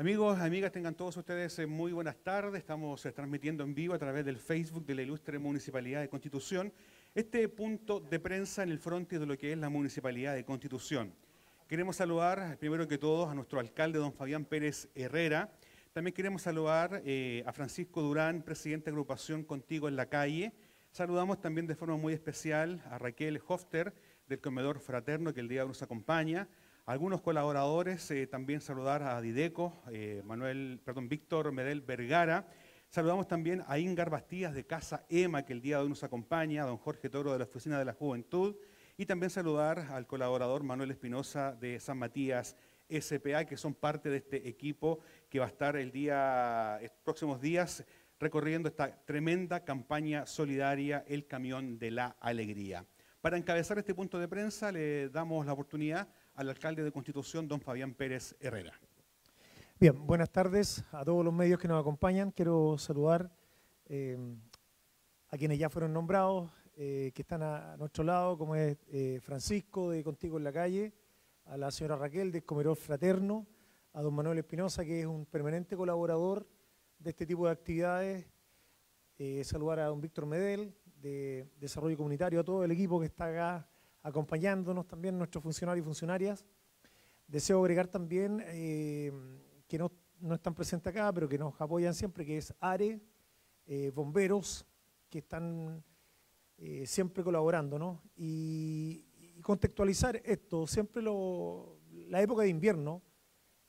Amigos, amigas, tengan todos ustedes eh, muy buenas tardes. Estamos eh, transmitiendo en vivo a través del Facebook de la Ilustre Municipalidad de Constitución este punto de prensa en el frontis de lo que es la Municipalidad de Constitución. Queremos saludar, primero que todo, a nuestro alcalde, don Fabián Pérez Herrera. También queremos saludar eh, a Francisco Durán, presidente de agrupación Contigo en la Calle. Saludamos también de forma muy especial a Raquel Hofter, del Comedor Fraterno, que el día nos acompaña algunos colaboradores, eh, también saludar a Dideco, eh, Manuel, perdón, Víctor Medel Vergara. Saludamos también a Ingar Bastías de Casa EMA, que el día de hoy nos acompaña, a don Jorge Toro de la Oficina de la Juventud. Y también saludar al colaborador Manuel Espinosa de San Matías SPA, que son parte de este equipo que va a estar el día, estos próximos días recorriendo esta tremenda campaña solidaria, el Camión de la Alegría. Para encabezar este punto de prensa le damos la oportunidad al alcalde de Constitución, don Fabián Pérez Herrera. Bien, buenas tardes a todos los medios que nos acompañan. Quiero saludar eh, a quienes ya fueron nombrados, eh, que están a, nuestro lado, como es eh, Francisco de Contigo en la Calle, a la señora Raquel de Comedor Fraterno, a don Manuel Espinosa, que es un permanente colaborador de este tipo de actividades, saludar a don Víctor Medel, de Desarrollo Comunitario, a todo el equipo que está acá acompañándonos también nuestros funcionarios y funcionarias. Deseo agregar también eh, que no, están presentes acá, pero que nos apoyan siempre, que es ARE, eh, bomberos, que están eh, siempre colaborando, ¿no? Y, contextualizar esto, siempre lo, la época de invierno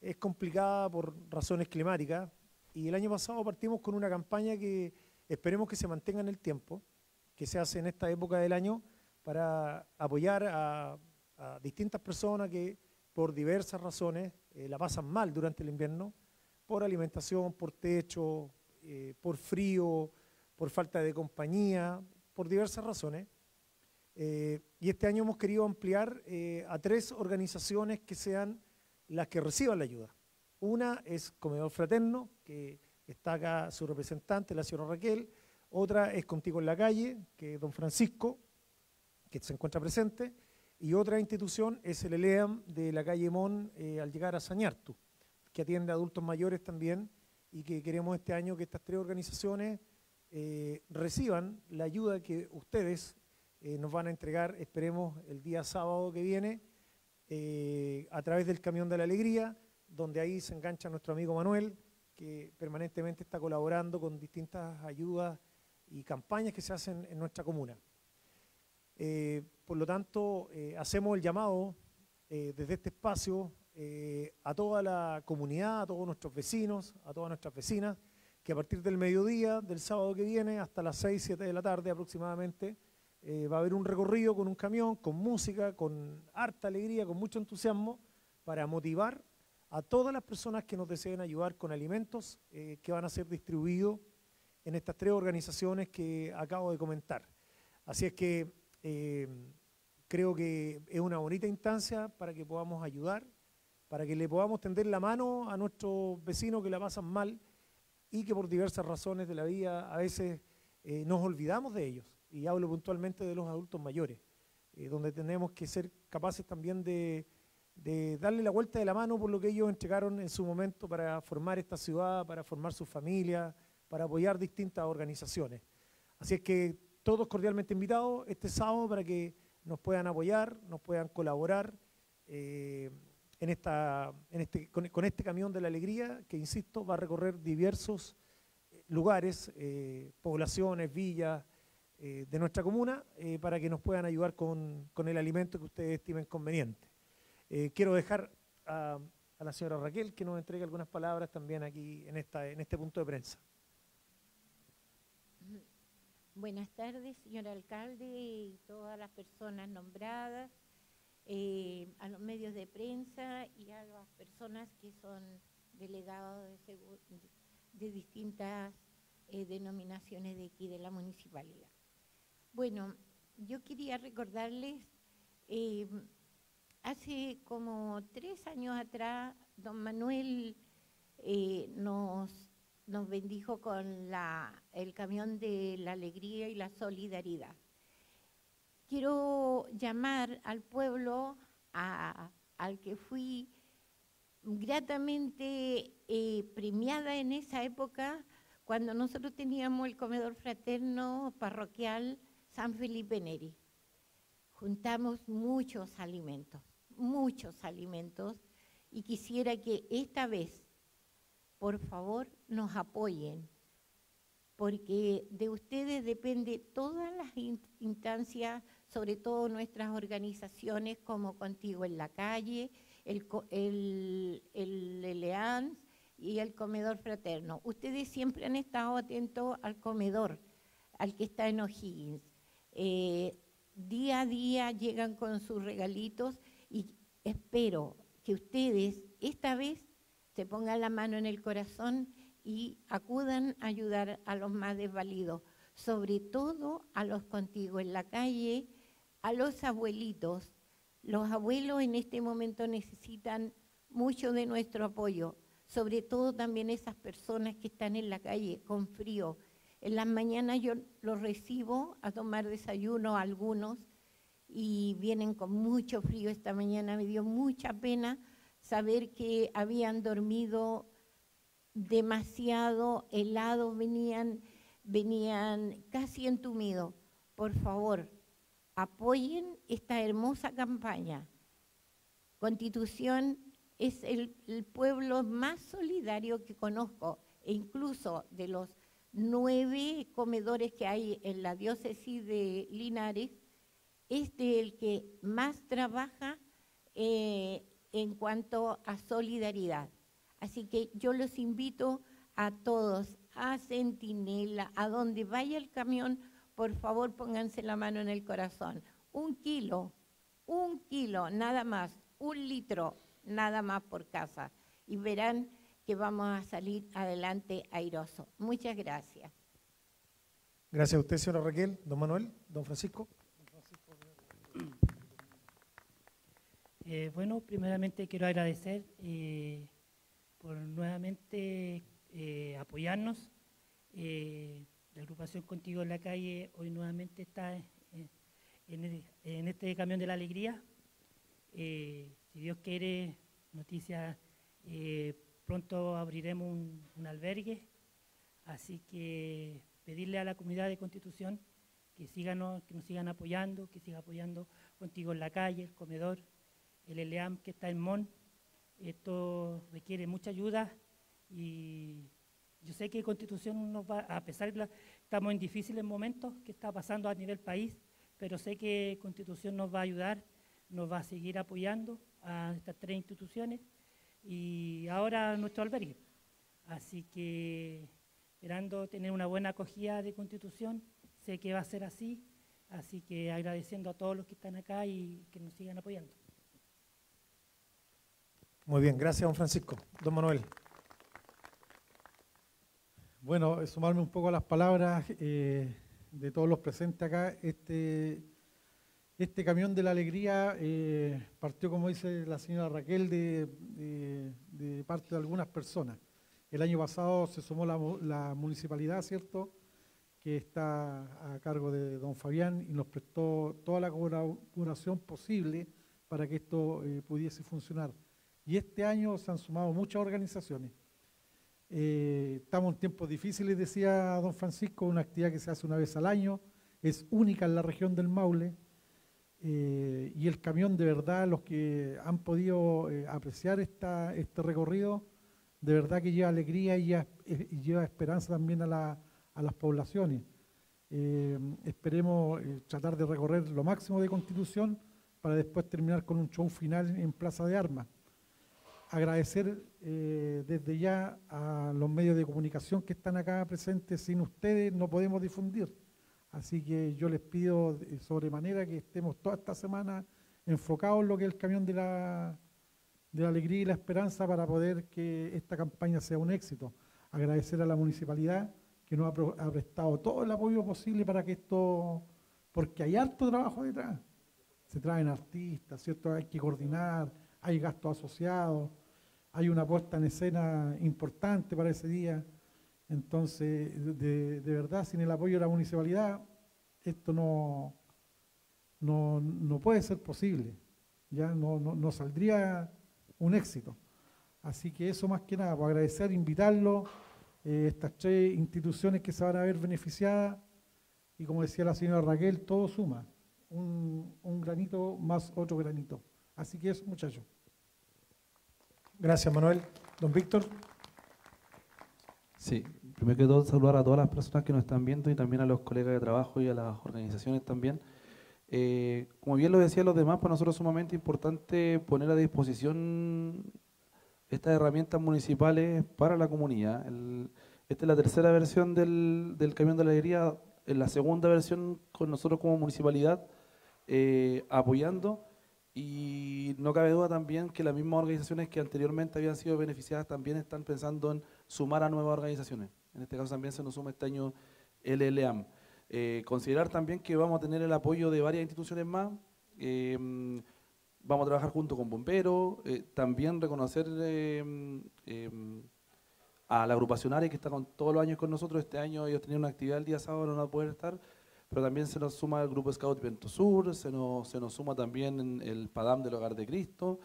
es complicada por razones climáticas y el año pasado partimos con una campaña que esperemos que se mantenga en el tiempo, que se hace en esta época del año, para apoyar a, distintas personas que por diversas razones eh, la pasan mal durante el invierno, por alimentación, por techo, eh, por frío, por falta de compañía, por diversas razones. Eh, y este año hemos querido ampliar a tres organizaciones que sean las que reciban la ayuda. Una es Comedor Fraterno, que está acá su representante, la señora Raquel. Otra es Contigo en la Calle, que es don Francisco que se encuentra presente, y otra institución es el ELEAM de la calle Mon eh, al llegar a Sañartu, que atiende a adultos mayores también y que queremos este año que estas tres organizaciones eh, reciban la ayuda que ustedes eh, nos van a entregar, esperemos, el día sábado que viene, a través del Camión de la Alegría, donde ahí se engancha nuestro amigo Manuel, que permanentemente está colaborando con distintas ayudas y campañas que se hacen en nuestra comuna. Eh, por lo tanto, eh, hacemos el llamado eh, desde este espacio a toda la comunidad, a todos nuestros vecinos, a todas nuestras vecinas, que a partir del mediodía del sábado que viene hasta las 6, 7 de la tarde aproximadamente, va a haber un recorrido con un camión, con música, con harta alegría, con mucho entusiasmo, para motivar a todas las personas que nos deseen ayudar con alimentos que van a ser distribuidos en estas tres organizaciones que acabo de comentar. Así es que eh, creo que es una bonita instancia para que podamos ayudar, para que le podamos tender la mano a nuestros vecinos que la pasan mal y que por diversas razones de la vida a veces eh, nos olvidamos de ellos. Y hablo puntualmente de los adultos mayores, eh, donde tenemos que ser capaces también de, de darle la vuelta de la mano por lo que ellos entregaron en su momento para formar esta ciudad, para formar su familia, para apoyar distintas organizaciones. Así es que todos cordialmente invitados este sábado para que nos puedan apoyar, nos puedan colaborar eh, en esta, en este, con, este camión de la alegría que, insisto, va a recorrer diversos eh, lugares, eh, poblaciones, villas de nuestra comuna, para que nos puedan ayudar con, con, el alimento que ustedes estimen conveniente. quiero dejar a, a, la señora Raquel que nos entregue algunas palabras también aquí en, esta, en este punto de prensa. Buenas tardes, señor alcalde y todas las personas nombradas, eh, a los medios de prensa y a las personas que son delegados de, distintas eh, denominaciones de aquí de la municipalidad. Bueno, yo quería recordarles, eh, hace como tres años atrás, don Manuel nos nos bendijo con el camión de la alegría y la solidaridad. Quiero llamar al pueblo al que fui gratamente eh, premiada en esa época cuando nosotros teníamos el comedor fraterno parroquial San Felipe Neri. Juntamos muchos alimentos, muchos alimentos, y quisiera que esta vez, por favor, nos apoyen, porque de ustedes depende todas las instancias, sobre todo nuestras organizaciones como Contigo en la Calle, el, el, y el comedor fraterno. Ustedes siempre han estado atentos al comedor, al que está en O'Higgins. Eh, día a día llegan con sus regalitos y espero que ustedes esta vez se pongan la mano en el corazón y acudan a ayudar a los más desvalidos, sobre todo a los contigo en la calle, a los abuelitos. Los abuelos en este momento necesitan mucho de nuestro apoyo, sobre todo también esas personas que están en la calle con frío. En las mañanas yo los recibo a tomar desayuno algunos y vienen con mucho frío. Esta mañana me dio mucha pena saber que habían dormido demasiado helado, venían, venían casi entumidos. Por favor, apoyen esta hermosa campaña. Constitución es el, pueblo más solidario que conozco e incluso de los nueve comedores que hay en la diócesis de Linares, este es el que más trabaja eh, en cuanto a solidaridad. Así que yo los invito a todos, a Centinela, a donde vaya el camión, por favor pónganse la mano en el corazón. Un kilo, un kilo, nada más, un litro, nada más por casa. Y verán que vamos a salir adelante airoso. Muchas gracias. Gracias a usted, señora Raquel. Don Manuel, don Francisco. Eh, bueno, primeramente quiero agradecer eh, por nuevamente eh, apoyarnos. la agrupación Contigo en la Calle hoy nuevamente está en, este camión de la alegría. si Dios quiere, noticias, pronto abriremos un, albergue. Así que pedirle a la comunidad de Constitución que, que nos sigan apoyando, que siga apoyando Contigo en la Calle, el comedor el ELEAM que está en MON. Esto requiere mucha ayuda y yo sé que Constitución nos va, a pesar de que estamos en difíciles momentos que está pasando a nivel país, pero sé que Constitución nos va a ayudar, nos va a seguir apoyando a estas tres instituciones y ahora nuestro albergue. Así que esperando tener una buena acogida de Constitución, sé que va a ser así, así que agradeciendo a todos los que están acá y que nos sigan apoyando. Muy bien, gracias, don Francisco. Don Manuel. Bueno, sumarme un poco a las palabras eh, de todos los presentes acá. Este, este camión de la alegría eh, partió, como dice la señora Raquel, de, parte de algunas personas. El año pasado se sumó la, municipalidad, ¿cierto?, que está a cargo de don Fabián y nos prestó toda la colaboración posible para que esto eh, pudiese funcionar. Y este año se han sumado muchas organizaciones. Eh, estamos en tiempos difíciles, decía don Francisco, una actividad que se hace una vez al año, es única en la región del Maule. Eh, y el camión, de verdad, los que han podido eh, apreciar este recorrido, de verdad que lleva alegría y lleva, esperanza también a las poblaciones. esperemos tratar de recorrer lo máximo de Constitución para después terminar con un show final en Plaza de Armas agradecer eh, desde ya a los medios de comunicación que están acá presentes. Sin ustedes no podemos difundir. Así que yo les pido sobremanera que estemos toda esta semana enfocados en lo que es el camión de la, de la alegría y la esperanza para poder que esta campaña sea un éxito. Agradecer a la municipalidad que nos ha, prestado todo el apoyo posible para que esto, porque hay harto trabajo detrás. Se traen artistas, ¿cierto? Hay que coordinar, hay gastos asociados, hay una puesta en escena importante para ese día. Entonces, de, verdad, sin el apoyo de la municipalidad, esto no, no, puede ser posible. Ya no, no, saldría un éxito. Así que eso más que nada, pues agradecer, invitarlo, eh, estas tres instituciones que se van a ver beneficiadas y como decía la señora Raquel, todo suma, un, un granito más otro granito. Así que eso, muchachos. Gracias, Manuel. Don Víctor. Sí, primero que todo saludar a todas las personas que nos están viendo y también a los colegas de trabajo y a las organizaciones también. Eh, como bien lo decían los demás, para nosotros es sumamente importante poner a disposición estas herramientas municipales para la comunidad. esta es la tercera versión del, del, Camión de la Alegría, en la segunda versión con nosotros como municipalidad eh, apoyando y no cabe duda también que las mismas organizaciones que anteriormente habían sido beneficiadas también están pensando en sumar a nuevas organizaciones. En este caso también se nos suma este año LLAM. Eh, considerar también que vamos a tener el apoyo de varias instituciones más. Eh, vamos a trabajar junto con bomberos. Eh, también reconocer a la agrupación ARE que está con todos los años con nosotros. Este año ellos tenían una actividad el día sábado, no van a poder estar. Pero también se nos suma el Grupo Scout Viento Sur, se nos, se nos suma también el PADAM del Hogar de Cristo.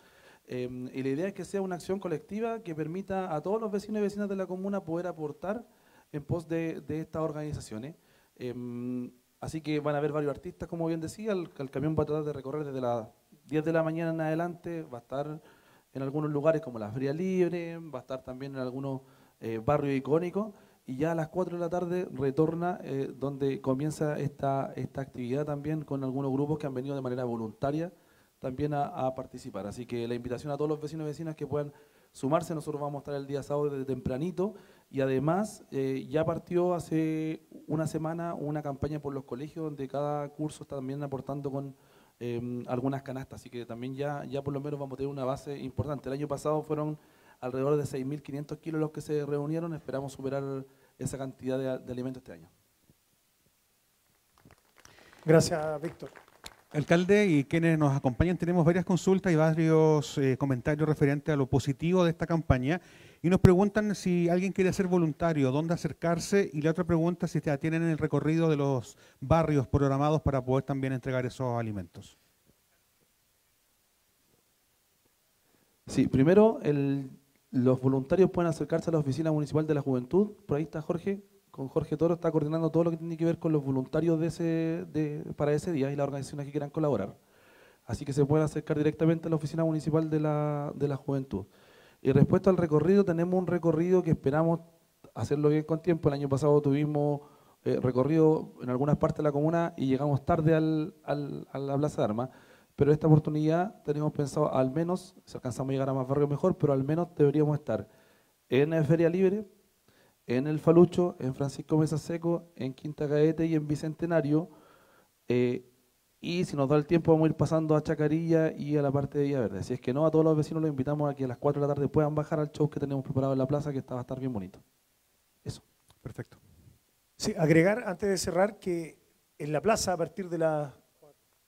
y la idea es que sea una acción colectiva que permita a todos los vecinos y vecinas de la comuna poder aportar en pos de, de estas organizaciones. Em, así que van a haber varios artistas, como bien decía, el, camión va a tratar de recorrer desde las 10 de la mañana en adelante, va a estar en algunos lugares como la Fría Libre, va a estar también en algunos eh, barrios icónicos, y ya a las 4 de la tarde retorna eh, donde comienza esta, esta actividad también con algunos grupos que han venido de manera voluntaria también a, participar. Así que la invitación a todos los vecinos y vecinas que puedan sumarse, nosotros vamos a estar el día sábado desde tempranito, y además eh, ya partió hace una semana una campaña por los colegios donde cada curso está también aportando con em, algunas canastas, así que también ya, ya por lo menos vamos a tener una base importante. El año pasado fueron alrededor de 6.500 kilos los que se reunieron, esperamos superar esa cantidad de, alimentos este año. Gracias, Víctor. Alcalde y quienes nos acompañan, tenemos varias consultas y varios eh, comentarios referentes a lo positivo de esta campaña y nos preguntan si alguien quiere ser voluntario, dónde acercarse. Y la otra pregunta, si tienen el recorrido de los barrios programados para poder también entregar esos alimentos. Sí, primero, los voluntarios pueden acercarse a la Oficina Municipal de la Juventud. Por ahí está Jorge, con Jorge Toro, está coordinando todo lo que tiene que ver con los voluntarios de ese, de, para ese día y las organizaciones que quieran colaborar. Así que se pueden acercar directamente a la Oficina Municipal de la, de la Juventud. Y respecto al recorrido, tenemos un recorrido que esperamos hacerlo bien con tiempo. El año pasado tuvimos eh, recorrido en algunas partes de la comuna y llegamos tarde al, a la Plaza de Armas. Pero esta oportunidad tenemos pensado al menos, si alcanzamos a llegar a más barrios mejor, pero al menos deberíamos estar en Feria Libre, en El Falucho, en Francisco Mesa Seco, en Quinta Gaete y en Bicentenario. Eh, y si nos da el tiempo vamos a ir pasando a Chacarilla y a la parte de Villaverde. Si es que no, a todos los vecinos los invitamos a que a las 4 de la tarde puedan bajar al show que tenemos preparado en la plaza, que está, va a estar bien bonito. Eso. Perfecto. Sí, agregar antes de cerrar que en la plaza a partir de las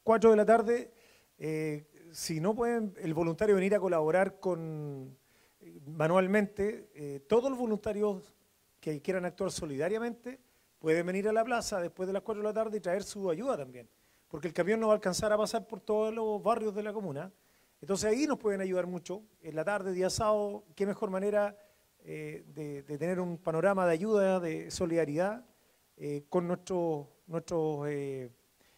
4 de la tarde, eh, si no pueden el voluntario venir a colaborar con manualmente, eh, todos los voluntarios que quieran actuar solidariamente pueden venir a la plaza después de las 4 de la tarde y traer su ayuda también porque el camión no va a alcanzar a pasar por todos los barrios de la comuna. Entonces ahí nos pueden ayudar mucho. En la tarde, día sábado, qué mejor manera eh, de, tener un panorama de ayuda, de solidaridad eh, con nuestros nuestro, eh,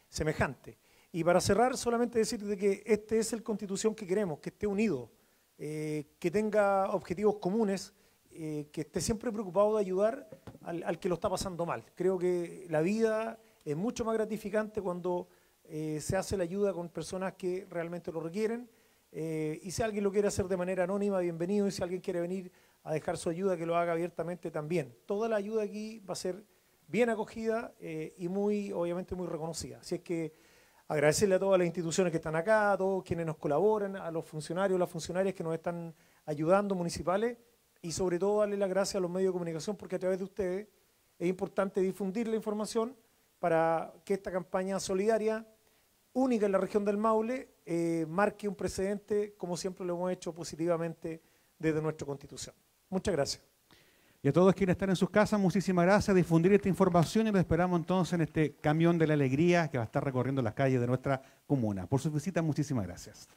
semejantes. Y para cerrar, solamente decir de que este es el constitución que queremos, que esté unido, que tenga objetivos comunes, que esté siempre preocupado de ayudar al, al que lo está pasando mal. Creo que la vida es mucho más gratificante cuando eh, se hace la ayuda con personas que realmente lo requieren. Eh, y si alguien lo quiere hacer de manera anónima, bienvenido. Y si alguien quiere venir a dejar su ayuda, que lo haga abiertamente también. Toda la ayuda aquí va a ser bien acogida eh, y muy, obviamente, muy reconocida. Así es que agradecerle a todas las instituciones que están acá, a todos quienes nos colaboran, a los funcionarios, las funcionarias que nos están ayudando, municipales, y sobre todo darle las gracias a los medios de comunicación, porque a través de ustedes es importante difundir la información para que esta campaña solidaria única en la región del Maule, eh, marque un precedente, como siempre lo hemos hecho positivamente desde nuestra Constitución. Muchas gracias. Y a todos quienes están en sus casas, muchísimas gracias. Difundir esta información y lo esperamos entonces en este camión de la alegría que va a estar recorriendo las calles de nuestra comuna. Por su visita, muchísimas gracias.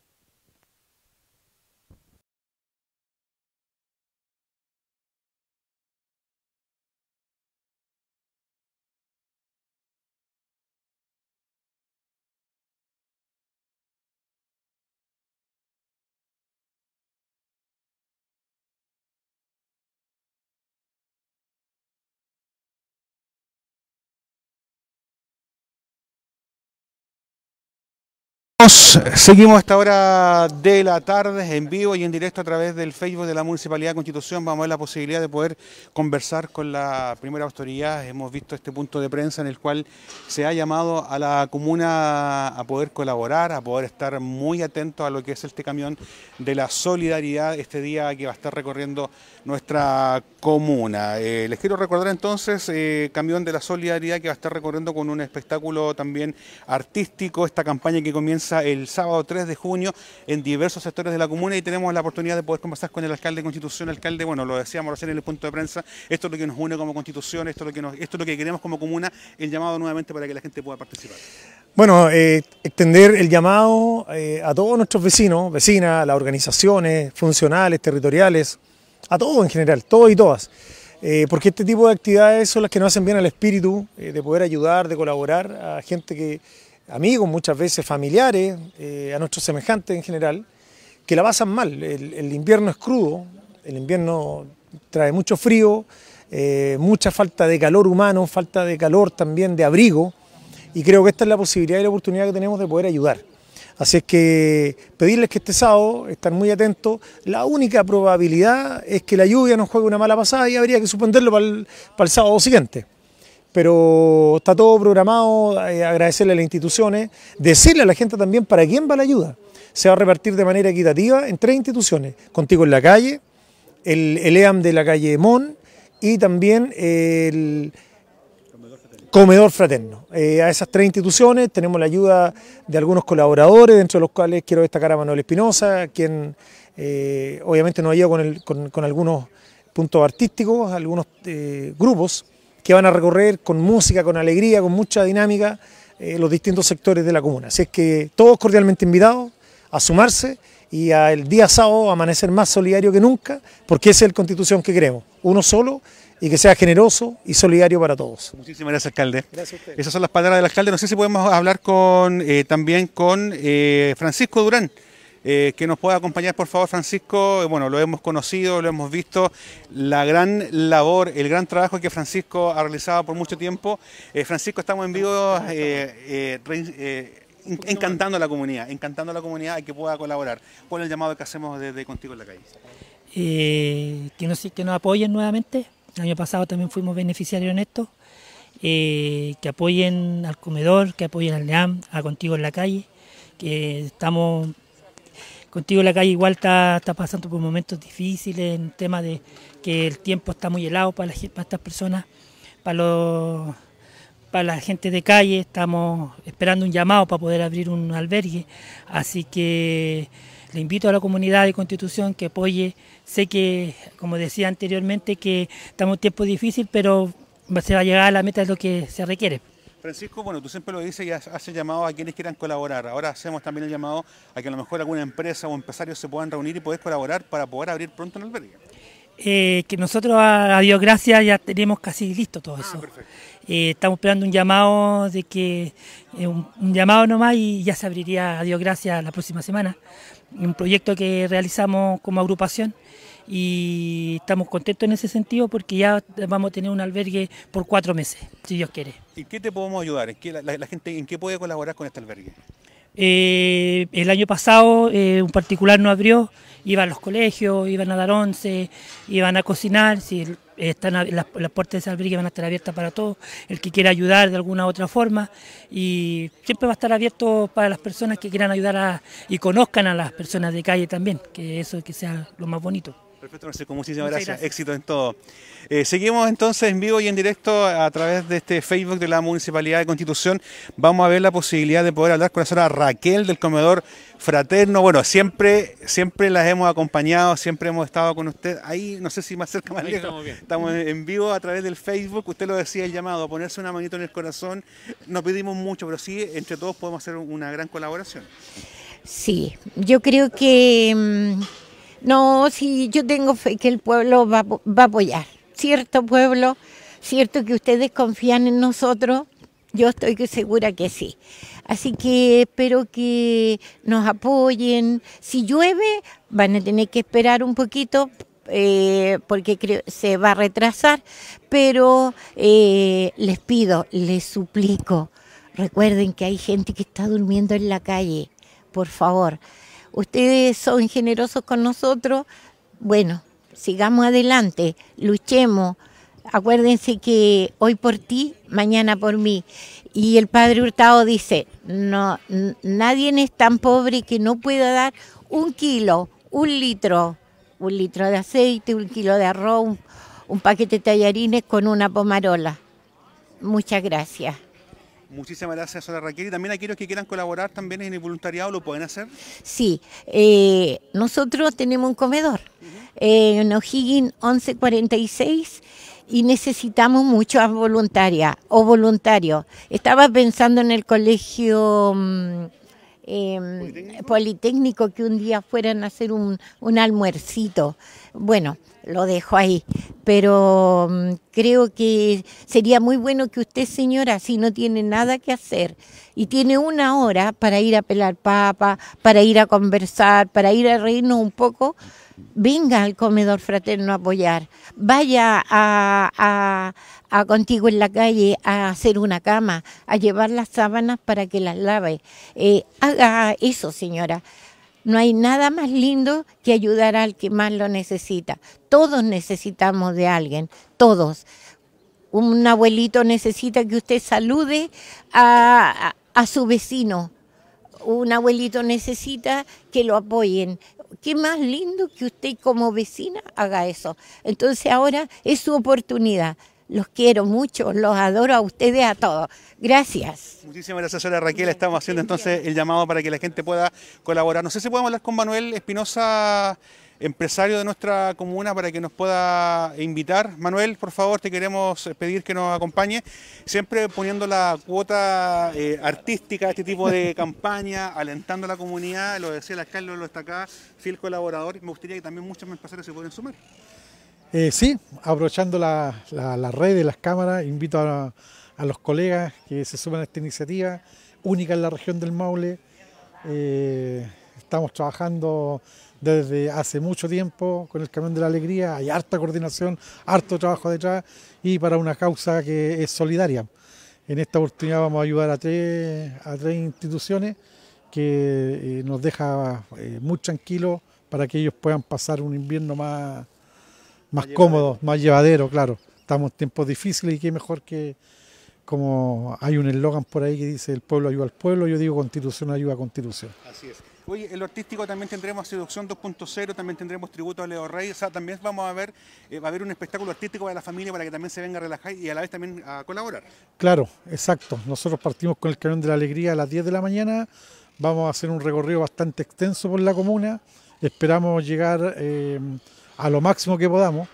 Seguimos a esta hora de la tarde en vivo y en directo a través del Facebook de la Municipalidad de Constitución. Vamos a ver la posibilidad de poder conversar con la primera autoridad. Hemos visto este punto de prensa en el cual se ha llamado a la comuna a poder colaborar, a poder estar muy atento a lo que es este camión de la solidaridad este día que va a estar recorriendo nuestra comuna. Eh, les quiero recordar entonces, eh, Camión de la Solidaridad que va a estar recorriendo con un espectáculo también artístico, esta campaña que comienza el sábado 3 de junio en diversos sectores de la comuna y tenemos la oportunidad de poder conversar con el alcalde de Constitución, alcalde, bueno, lo decíamos recién en el punto de prensa, esto es lo que nos une como Constitución, esto es lo que, esto es lo que queremos como comuna, el llamado nuevamente para que la gente pueda participar. Bueno, eh, extender el llamado a todos nuestros vecinos, vecinas, las organizaciones funcionales, territoriales, a todos en general, todos y todas. Eh, porque este tipo de actividades son las que nos hacen bien al espíritu, eh, de poder ayudar, de colaborar a gente que, amigos muchas veces, familiares, eh, a nuestros semejantes en general, que la pasan mal. El, invierno es crudo, el invierno trae mucho frío, mucha falta de calor humano, falta de calor también, de abrigo, y creo que esta es la posibilidad y la oportunidad que tenemos de poder ayudar. Así es que pedirles que este sábado estén muy atentos. La única probabilidad es que la lluvia nos juegue una mala pasada y habría que suspenderlo para el, sábado siguiente. Pero está todo programado, eh, agradecerle a las instituciones, decirle a la gente también para quién va la ayuda. Se va a repartir de manera equitativa en tres instituciones, contigo en la calle, el, el EAM de la calle Mon y también el comedor fraterno. Eh, a esas tres instituciones tenemos la ayuda de algunos colaboradores, dentro de los cuales quiero destacar a Manuel Espinosa, quien eh, obviamente nos ayuda con, con, algunos puntos artísticos, algunos grupos que van a recorrer con música, con alegría, con mucha dinámica los distintos sectores de la comuna. Así es que todos cordialmente invitados a sumarse y el día sábado amanecer más solidario que nunca, porque esa es la constitución que queremos, uno solo y que sea generoso y solidario para todos. Muchísimas gracias, alcalde. Gracias a usted. Esas son las palabras del alcalde. No sé si podemos hablar con eh, también con eh, Francisco Durán. Eh, que nos pueda acompañar, por favor, Francisco. Bueno, lo hemos conocido, lo hemos visto, la gran labor, el gran trabajo que Francisco ha realizado por mucho tiempo. Francisco, estamos en vivo encantando a la comunidad, encantando a la comunidad y que pueda colaborar. ¿Cuál es el llamado que hacemos desde Contigo en la Calle? que, nos, que nos apoyen nuevamente, el año pasado también fuimos beneficiarios en esto. Eh, que apoyen al comedor, que apoyen al NEAM, a Contigo en la Calle, que estamos, Contigo la Calle igual está, pasando por momentos difíciles en tema de que el tiempo está muy helado para, estas personas, para la gente de calle, estamos esperando un llamado para poder abrir un albergue, así que le invito a la comunidad de Constitución que apoye. Sé que, como decía anteriormente, que estamos en un tiempo difícil, pero se va a llegar a la meta de lo que se requiere. Francisco, bueno, tú siempre lo dices y hace llamado a quienes quieran colaborar. Ahora hacemos también el llamado a que a lo mejor alguna empresa o empresarios se puedan reunir y poder colaborar para poder abrir pronto un albergue. Eh, que nosotros, a, Dios gracias, ya tenemos casi listo todo ah, eso. Eh, estamos esperando un llamado de que eh, un, un, llamado nomás y ya se abriría, a Dios gracias, la próxima semana. Un proyecto que realizamos como agrupación y estamos contentos en ese sentido porque ya vamos a tener un albergue por cuatro meses, si Dios quiere. ¿Y qué te podemos ayudar? ¿En qué, la, gente, ¿En qué puede colaborar con este albergue? Eh, el año pasado eh, un particular no abrió, iban a los colegios, iban a dar once, iban a cocinar, si están las, puertas de ese albergue van a estar abiertas para todos, el que quiera ayudar de alguna u otra forma y siempre va a estar abierto para las personas que quieran ayudar y conozcan a las personas de calle también, que eso que sea lo más bonito. Perfecto, Francisco, muchísimas gracias. Éxito en todo. Eh, seguimos entonces en vivo y en directo a través de este Facebook de la Municipalidad de Constitución. Vamos a ver la posibilidad de poder hablar con la señora Raquel del comedor fraterno. Bueno, siempre, siempre las hemos acompañado, siempre hemos estado con usted. Ahí, no sé si más cerca, más lejos. Estamos, estamos en vivo a través del Facebook. Usted lo decía, el llamado, a ponerse una manito en el corazón. No pedimos mucho, pero sí, entre todos podemos hacer una gran colaboración. Sí, yo creo que mm, no, sí, yo tengo fe que el pueblo va, a apoyar. Cierto pueblo, cierto que ustedes confían en nosotros, yo estoy segura que sí. Así que espero que nos apoyen. Si llueve, van a tener que esperar un poquito eh, porque creo, se va a retrasar, pero eh, les pido, les suplico, recuerden que hay gente que está durmiendo en la calle por favor. Ustedes son generosos con nosotros. Bueno, sigamos adelante, luchemos. Acuérdense que hoy por ti, mañana por mí. Y el padre Hurtado dice, no, nadie es tan pobre que no pueda dar un kilo, un litro, un litro de aceite, un kilo de arroz, un, paquete de tallarines con una pomarola. Muchas gracias. Muchísimas gracias, señora Raquel. Y también aquellos que quieran colaborar también en el voluntariado, ¿lo pueden hacer? Sí, eh, nosotros tenemos un comedor en O'Higgins 1146 y necesitamos muchas voluntarias o voluntarios. Estaba pensando en el colegio mm, em, ¿Politécnico? que un día fueran a hacer un, un almuercito. Bueno, lo dejo ahí, pero mm, creo que sería muy bueno que usted, señora, si no tiene nada que hacer y tiene una hora para ir a pelar papa, para ir a conversar, para ir a reírnos un poco, venga al comedor fraterno a apoyar, vaya a, contigo en la calle a hacer una cama, a llevar las sábanas para que las lave. Eh, haga eso, señora. No hay nada más lindo que ayudar al que más lo necesita. Todos necesitamos de alguien, todos. Un abuelito necesita que usted salude a su vecino. Un abuelito necesita que lo apoyen qué más lindo que usted como vecina haga eso. Entonces ahora es su oportunidad. Los quiero mucho, los adoro a ustedes a todos. Gracias. Muchísimas gracias, señora Raquel. Estamos haciendo entonces el llamado para que la gente pueda colaborar. No sé si podemos hablar con Manuel Espinosa empresario de nuestra comuna para que nos pueda invitar. Manuel, por favor, te queremos pedir que nos acompañe, siempre poniendo la cuota eh, artística a este tipo de campaña, alentando a la comunidad, lo decía el alcalde, lo está acá, fiel colaborador, me gustaría que también muchos empresarios se puedan sumar. Eh, sí, aprovechando la, la, red de las cámaras, invito a, los colegas que se sumen a esta iniciativa, única en la región del Maule. Eh, estamos trabajando desde hace mucho tiempo con el Camión de la Alegría, hay harta coordinación, harto trabajo detrás y para una causa que es solidaria. En esta oportunidad vamos a ayudar a tres, a tres instituciones que eh, nos deja eh, muy tranquilos para que ellos puedan pasar un invierno más, más cómodo, más llevadero, claro. Estamos en tiempos difíciles y qué mejor que, como hay un eslogan por ahí que dice el pueblo ayuda al pueblo, yo digo constitución ayuda a constitución. Así es. Oye, en lo artístico también tendremos Seducción 2.0, también tendremos tributo a Leo Rey, o sea, también vamos a ver, eh, va a haber un espectáculo artístico para la familia para que también se venga a relajar y a la vez también a colaborar. Claro, exacto. Nosotros partimos con el Camión de la Alegría a las 10 de la mañana, vamos a hacer un recorrido bastante extenso por la comuna, esperamos llegar eh, a lo máximo que podamos.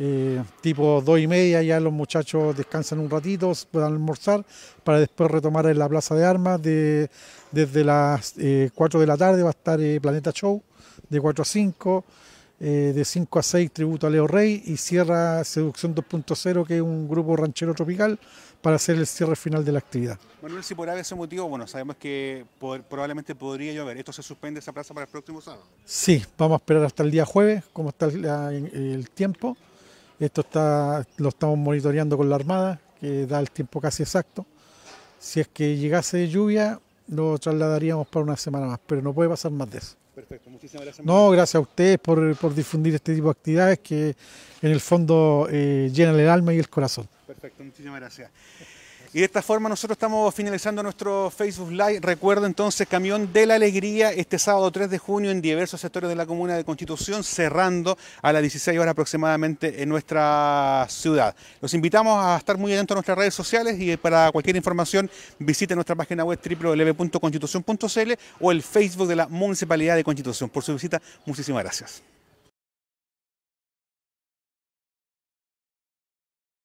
Eh, tipo dos y media ya los muchachos descansan un ratito, puedan almorzar para después retomar en la Plaza de Armas de desde las 4 eh, de la tarde va a estar eh, Planeta Show, de 4 a 5, eh, de 5 a 6 Tributo a Leo Rey y cierra Seducción 2.0, que es un grupo ranchero tropical, para hacer el cierre final de la actividad. Manuel, si por ese motivo, bueno, sabemos que probablemente podría llover. ¿Esto se suspende esa plaza para el próximo sábado? Sí, vamos a esperar hasta el día jueves, como está el, tiempo. Esto está, lo estamos monitoreando con la Armada, que da el tiempo casi exacto. Si es que llegase lluvia, lo trasladaríamos para una semana más, pero no puede pasar más de eso. Perfecto, muchísimas gracias. No, gracias a ustedes por, difundir este tipo de actividades que en el fondo eh, llenan el alma y el corazón. Perfecto, muchísimas gracias. Y de esta forma nosotros estamos finalizando nuestro Facebook Live. Recuerdo entonces Camión de la Alegría este sábado 3 de junio en diversos sectores de la Comuna de Constitución, cerrando a las 16 horas aproximadamente en nuestra ciudad. Los invitamos a estar muy atentos a nuestras redes sociales y para cualquier información visite nuestra página web www.constitución.cl o el Facebook de la Municipalidad de Constitución. Por su visita, muchísimas gracias.